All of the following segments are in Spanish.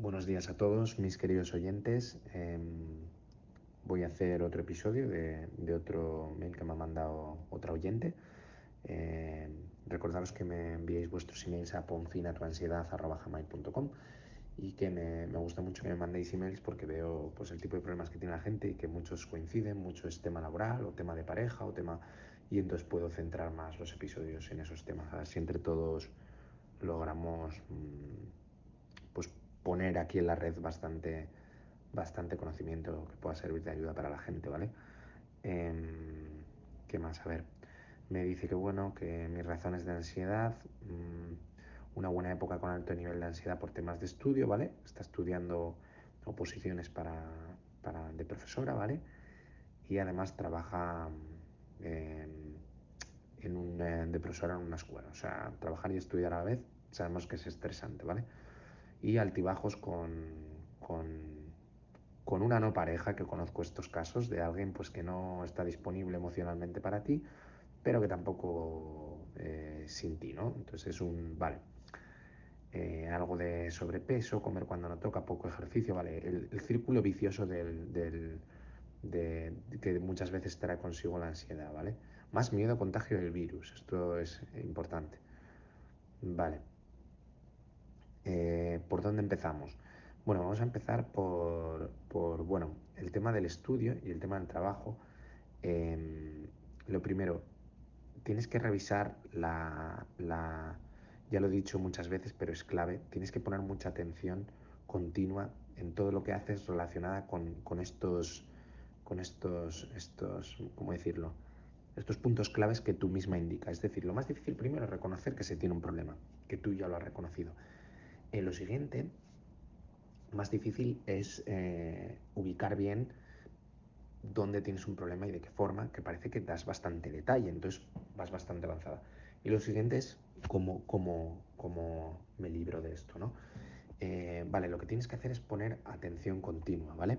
Buenos días a todos mis queridos oyentes. Em, voy a hacer otro episodio de, otro mail que me ha mandado otra oyente. Em, recordaros que me enviéis vuestros emails a ponfinatuansiedad.com y que me, gusta mucho que me mandéis emails porque veo pues, el tipo de problemas que tiene la gente y que muchos coinciden, mucho es tema laboral o tema de pareja o tema... Y entonces puedo centrar más los episodios en esos temas. Así entre todos logramos... Mm, poner aquí en la red bastante, bastante conocimiento que pueda servir de ayuda para la gente, ¿vale? Em, ¿Qué más? A ver, me dice que bueno, que mis razones de ansiedad, mm, una buena época con alto nivel de ansiedad por temas de estudio, ¿vale? Está estudiando oposiciones para, para de profesora, ¿vale? Y además trabaja em, en un, de profesora en una escuela. O sea, trabajar y estudiar a la vez sabemos que es estresante, ¿vale? Y altibajos con, con, una no pareja, que conozco estos casos, de alguien pues, que no está disponible emocionalmente para ti, pero que tampoco eh, sin ti, ¿no? Entonces es un, vale, eh, algo de sobrepeso, comer cuando no toca, poco ejercicio, ¿vale? El, círculo vicioso del, del de, que muchas veces trae consigo la ansiedad, ¿vale? Más miedo a contagio del virus, esto es importante. Vale. Eh, ¿Por dónde empezamos? Bueno, vamos a empezar por, bueno, el tema del estudio y el tema del trabajo. Em, lo primero, tienes que revisar la, ya lo he dicho muchas veces, pero es clave, tienes que poner mucha atención continua en todo lo que haces relacionada con, con estos, con estos, estos, ¿cómo decirlo? Estos puntos claves que tú misma indicas. Es decir, lo más difícil primero es reconocer que se tiene un problema, que tú ya lo has reconocido. En lo siguiente, más difícil es eh, ubicar bien dónde tienes un problema y de qué forma, que parece que das bastante detalle, entonces vas bastante avanzada. Y lo siguiente es cómo, cómo, cómo me libro de esto, ¿no? Eh, vale, lo que tienes que hacer es poner atención continua, ¿vale?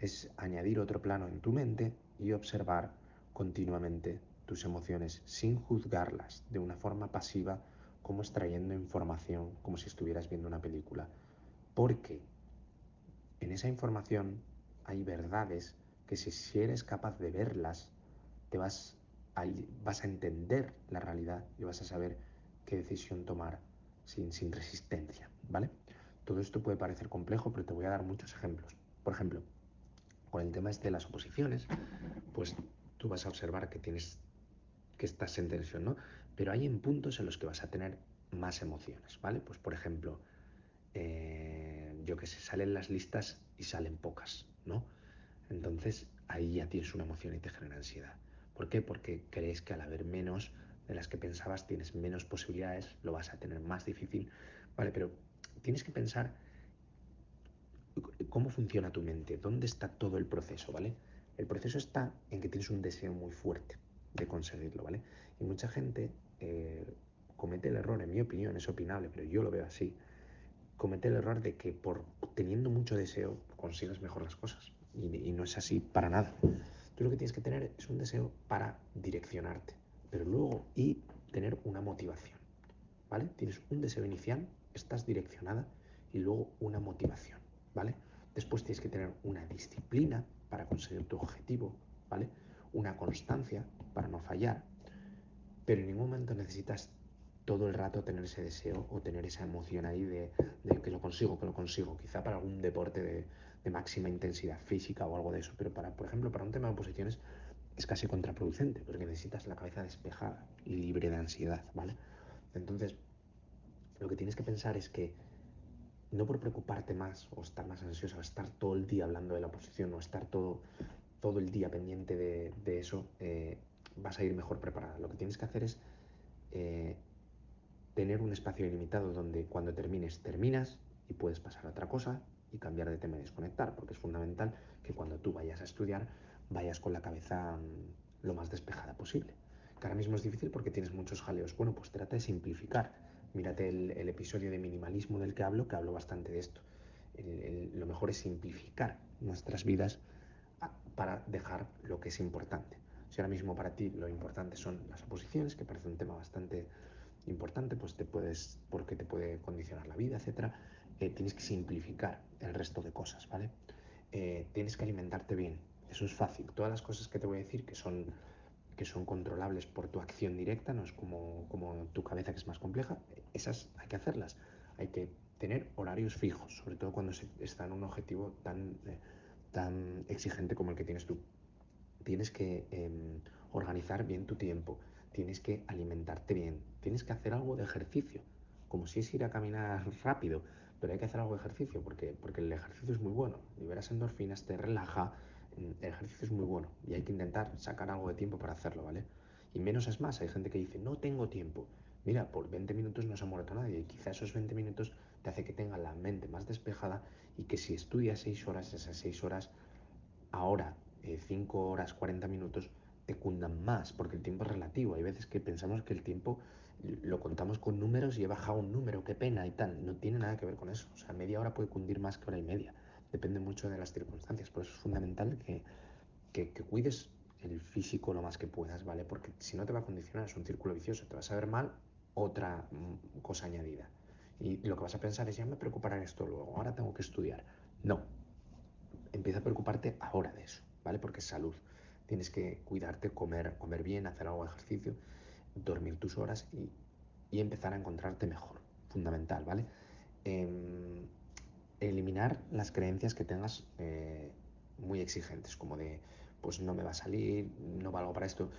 Es añadir otro plano en tu mente y observar continuamente tus emociones sin juzgarlas de una forma pasiva como extrayendo información, como si estuvieras viendo una película. Porque en esa información hay verdades que si, eres capaz de verlas, te vas a, vas a entender la realidad y vas a saber qué decisión tomar sin, sin resistencia, ¿vale? Todo esto puede parecer complejo, pero te voy a dar muchos ejemplos. Por ejemplo, con el tema este de las oposiciones, pues tú vas a observar que tienes que estás en tensión, ¿no? Pero hay en puntos en los que vas a tener más emociones, ¿vale? Pues por ejemplo, eh, yo que sé, salen las listas y salen pocas, ¿no? Entonces ahí ya tienes una emoción y te genera ansiedad. ¿Por qué? Porque crees que al haber menos de las que pensabas tienes menos posibilidades, lo vas a tener más difícil, ¿vale? Pero tienes que pensar cómo funciona tu mente, dónde está todo el proceso, ¿vale? El proceso está en que tienes un deseo muy fuerte de conseguirlo, ¿vale? Y mucha gente eh, comete el error, en mi opinión, es opinable, pero yo lo veo así, comete el error de que por teniendo mucho deseo consigues mejor las cosas. Y, no es así para nada. Tú lo que tienes que tener es un deseo para direccionarte, pero luego y tener una motivación. ¿Vale? Tienes un deseo inicial, estás direccionada y luego una motivación, ¿vale? Después tienes que tener una disciplina para conseguir tu objetivo, ¿vale? Una constancia para no fallar, pero en ningún momento necesitas todo el rato tener ese deseo o tener esa emoción ahí de, que lo consigo, que lo consigo. Quizá para algún deporte de, máxima intensidad física o algo de eso, pero para, por ejemplo, para un tema de oposiciones es casi contraproducente, porque necesitas la cabeza despejada y libre de ansiedad, ¿vale? Entonces, lo que tienes que pensar es que no por preocuparte más o estar más ansioso, estar todo el día hablando de la oposición o estar todo, todo el día pendiente de, eso, eh, vas a ir mejor preparada. Lo que tienes que hacer es eh, tener un espacio ilimitado donde cuando termines, terminas y puedes pasar a otra cosa y cambiar de tema y desconectar, porque es fundamental que cuando tú vayas a estudiar vayas con la cabeza mm, lo más despejada posible. Que ahora mismo es difícil porque tienes muchos jaleos. Bueno, pues trata de simplificar. Mírate el, episodio de minimalismo del que hablo, que hablo bastante de esto. lo mejor es simplificar nuestras vidas ah, para dejar lo que es importante. Si ahora mismo para ti lo importante son las oposiciones, que parece un tema bastante importante, pues te puedes, porque te puede condicionar la vida, etcétera, eh, tienes que simplificar el resto de cosas, ¿vale? Eh, tienes que alimentarte bien, eso es fácil. Todas las cosas que te voy a decir que son, que son controlables por tu acción directa, no es como, como tu cabeza que es más compleja, esas hay que hacerlas. Hay que tener horarios fijos, sobre todo cuando se está en un objetivo tan, eh, tan exigente como el que tienes tú. Tienes que eh, organizar bien tu tiempo, tienes que alimentarte bien, tienes que hacer algo de ejercicio, como si es ir a caminar rápido, pero hay que hacer algo de ejercicio porque, porque el ejercicio es muy bueno, liberas endorfinas, te relaja, el ejercicio es muy bueno y hay que intentar sacar algo de tiempo para hacerlo, ¿vale? Y menos es más, hay gente que dice, no tengo tiempo. Mira, por 20 minutos no se ha muerto nadie y quizá esos 20 minutos te hace que tenga la mente más despejada y que si estudias 6 horas, esas 6 horas, ahora 5 eh, horas, 40 minutos, te cundan más, porque el tiempo es relativo. Hay veces que pensamos que el tiempo lo contamos con números y he bajado un número, qué pena y tal. No tiene nada que ver con eso. O sea, media hora puede cundir más que hora y media. Depende mucho de las circunstancias. Por eso es fundamental que, que, cuides el físico lo más que puedas, ¿vale? Porque si no te va a condicionar, es un círculo vicioso. Te vas a ver mal, otra mm, cosa añadida. Y lo que vas a pensar es, ya me preocupará esto luego, ahora tengo que estudiar. No, empieza a preocuparte ahora de eso, ¿vale? Porque es salud. Tienes que cuidarte, comer, comer bien, hacer algo de ejercicio, dormir tus horas y, y empezar a encontrarte mejor. Fundamental, ¿vale? Eh, eliminar las creencias que tengas eh, muy exigentes, como de, pues no me va a salir, no valgo para esto.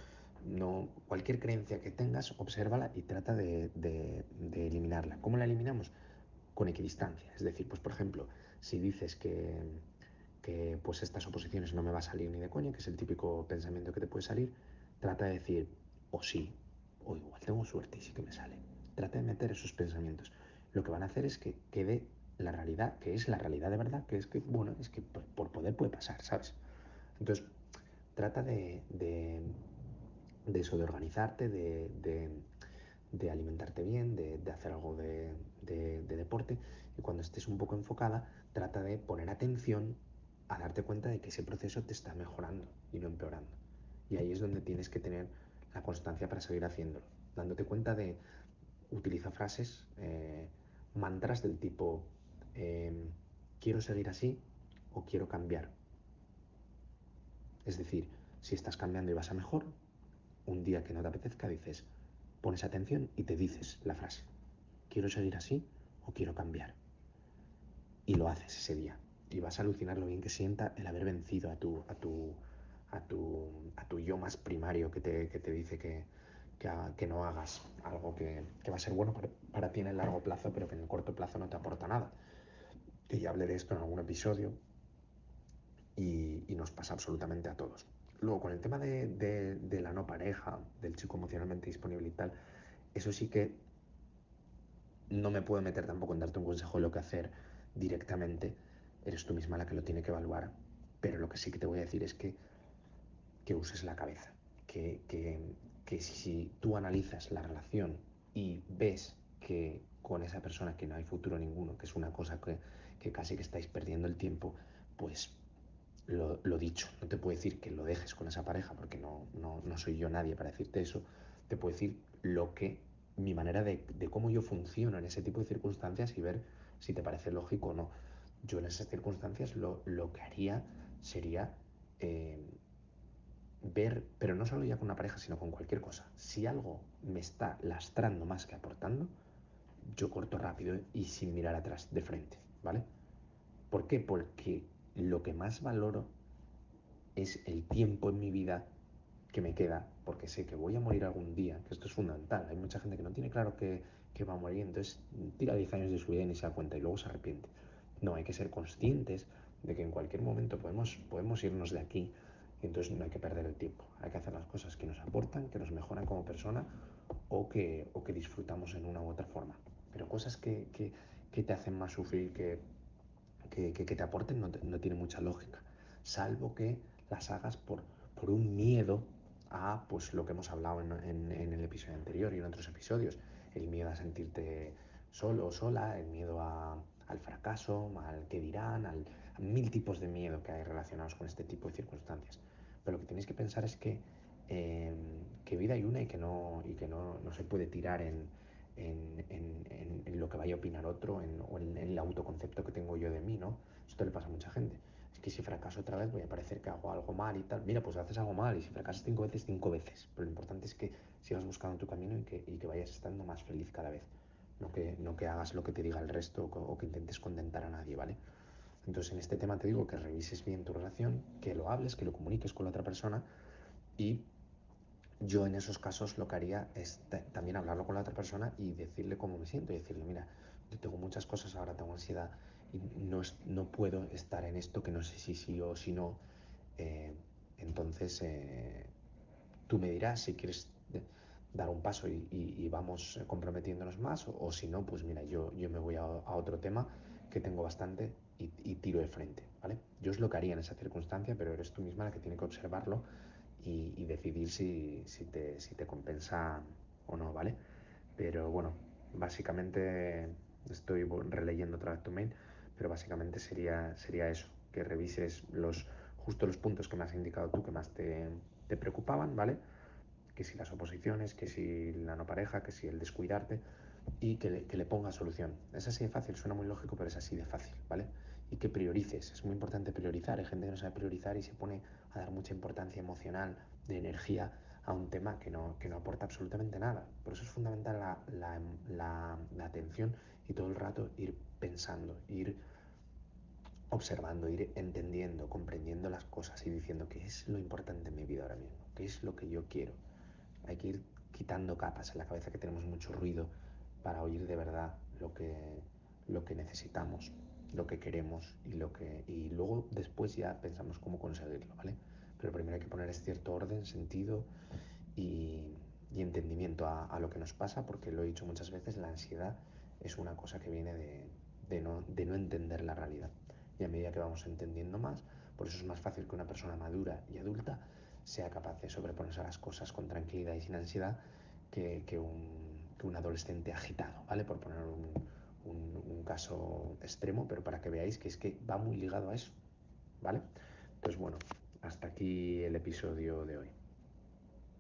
No, cualquier creencia que tengas, obsérvala y trata de, de, de eliminarla. ¿Cómo la eliminamos? Con equidistancia. Es decir, pues por ejemplo, si dices que, que pues estas oposiciones no me va a salir ni de coña, que es el típico pensamiento que te puede salir, trata de decir, o sí, o igual tengo suerte y sí que me sale. Trata de meter esos pensamientos. Lo que van a hacer es que quede la realidad, que es la realidad de verdad, que es que, bueno, es que por poder puede pasar, ¿sabes? Entonces, trata de, de, eso, de organizarte, de, de, de alimentarte bien, de, hacer algo de, deporte y cuando estés un poco enfocada, trata de poner atención a darte cuenta de que ese proceso te está mejorando y no empeorando. Y ahí es donde tienes que tener la constancia para seguir haciéndolo, dándote cuenta de, utiliza frases, eh, mantras del tipo, eh, quiero seguir así o quiero cambiar. Es decir, si estás cambiando y vas a mejor, un día que no te apetezca dices, pones atención y te dices la frase, quiero seguir así o quiero cambiar. Y lo haces ese día. Y vas a alucinar lo bien que sienta el haber vencido a tu, a tu, a tu, a tu yo más primario que te, que te dice que, que, no hagas algo que, que, va a ser bueno para, para ti en el largo plazo, pero que en el corto plazo no te aporta nada que ya hablé de esto en algún episodio y, y nos pasa absolutamente a todos. Luego, con el tema de, de, la no pareja, del chico emocionalmente disponible y tal, eso sí que no me puedo meter tampoco en darte un consejo de lo que hacer directamente. Eres tú misma la que lo tiene que evaluar. Pero lo que sí que te voy a decir es que, que uses la cabeza. Que, que, que si tú analizas la relación y ves que con esa persona que no hay futuro ninguno, que es una cosa que, que casi que estáis perdiendo el tiempo, pues lo, dicho, no te puedo decir que lo dejes con esa pareja, porque no, no, no soy yo nadie para decirte eso, te puedo decir lo que, mi manera de, de, cómo yo funciono en ese tipo de circunstancias y ver si te parece lógico o no. Yo en esas circunstancias lo, lo que haría sería eh, ver, pero no solo ya con una pareja, sino con cualquier cosa. Si algo me está lastrando más que aportando, yo corto rápido y sin mirar atrás, de frente, ¿vale? ¿Por qué? Porque lo que más valoro es el tiempo en mi vida que me queda, porque sé que voy a morir algún día, que esto es fundamental. Hay mucha gente que no tiene claro que, que va a morir, entonces tira 10 años de su vida y ni se da cuenta y luego se arrepiente. No, hay que ser conscientes de que en cualquier momento podemos, podemos irnos de aquí. Y entonces no hay que perder el tiempo. Hay que hacer las cosas que nos aportan, que nos mejoran como persona o que, o que disfrutamos en una u otra forma. Pero cosas que, que, que te hacen más sufrir, que, que, te aporten, no, te, no, tiene mucha lógica, salvo que las hagas por, por un miedo a pues, lo que hemos hablado en, en, en, el episodio anterior y en otros episodios, el miedo a sentirte solo o sola, el miedo a, al fracaso, al que dirán, al, a mil tipos de miedo que hay relacionados con este tipo de circunstancias. Pero lo que tenéis que pensar es que, eh, que vida hay una y que no, y que no, no se puede tirar en, en, en, en, lo que vaya a opinar otro o en, el autoconcepto que tengo yo de mí, ¿no? Esto le pasa a mucha gente. Es que si fracaso otra vez voy a parecer que hago algo mal y tal. Mira, pues haces algo mal y si fracasas cinco veces, cinco veces. Pero lo importante es que sigas buscando tu camino y que, y que vayas estando más feliz cada vez. No que, no que hagas lo que te diga el resto o, que intentes contentar a nadie, ¿vale? Entonces en este tema te digo que revises bien tu relación, que lo hables, que lo comuniques con la otra persona y yo en esos casos lo que haría es también hablarlo con la otra persona y decirle cómo me siento y decirle, mira, yo tengo muchas cosas ahora, tengo ansiedad y no, es, no puedo estar en esto que no sé si sí o si no. Eh, entonces, eh, tú me dirás si quieres dar un paso y, vamos comprometiéndonos más o, si no, pues mira, yo, yo me voy a, otro tema que tengo bastante y, y, tiro de frente, ¿vale? Yo es lo que haría en esa circunstancia, pero eres tú misma la que tiene que observarlo y, y decidir si, si, te, si te compensa o no, ¿vale? Pero bueno, básicamente estoy releyendo otra vez tu mail, pero básicamente sería, sería eso, que revises los, justo los puntos que me has indicado tú que más te, te preocupaban, ¿vale? Que si las oposiciones, que si la no pareja, que si el descuidarte y que le, pongas solución. Es así de fácil, suena muy lógico, pero es así de fácil, ¿vale? Y que priorices, es muy importante priorizar. Hay gente que no sabe priorizar y se pone a dar mucha importancia emocional, de energía a un tema que no, que no aporta absolutamente nada. Por eso es fundamental la, la, la, la atención y todo el rato ir pensando, ir observando, ir entendiendo, comprendiendo las cosas y diciendo qué es lo importante en mi vida ahora mismo, qué es lo que yo quiero. Hay que ir quitando capas en la cabeza que tenemos mucho ruido para oír de verdad lo que, lo que necesitamos, lo que queremos y, lo que, y luego después ya pensamos cómo conseguirlo, ¿vale? Pero primero hay que poner cierto orden, sentido y, y entendimiento a, a, lo que nos pasa, porque lo he dicho muchas veces, la ansiedad es una cosa que viene de, de, no, de no entender la realidad y a medida que vamos entendiendo más, por eso es más fácil que una persona madura y adulta sea capaz de sobreponerse a las cosas con tranquilidad y sin ansiedad que, que, un, que un, adolescente agitado, ¿vale? Por poner un, un, un, caso extremo, pero para que veáis que es que va muy ligado a eso, ¿vale? Entonces, bueno, hasta aquí el episodio de hoy.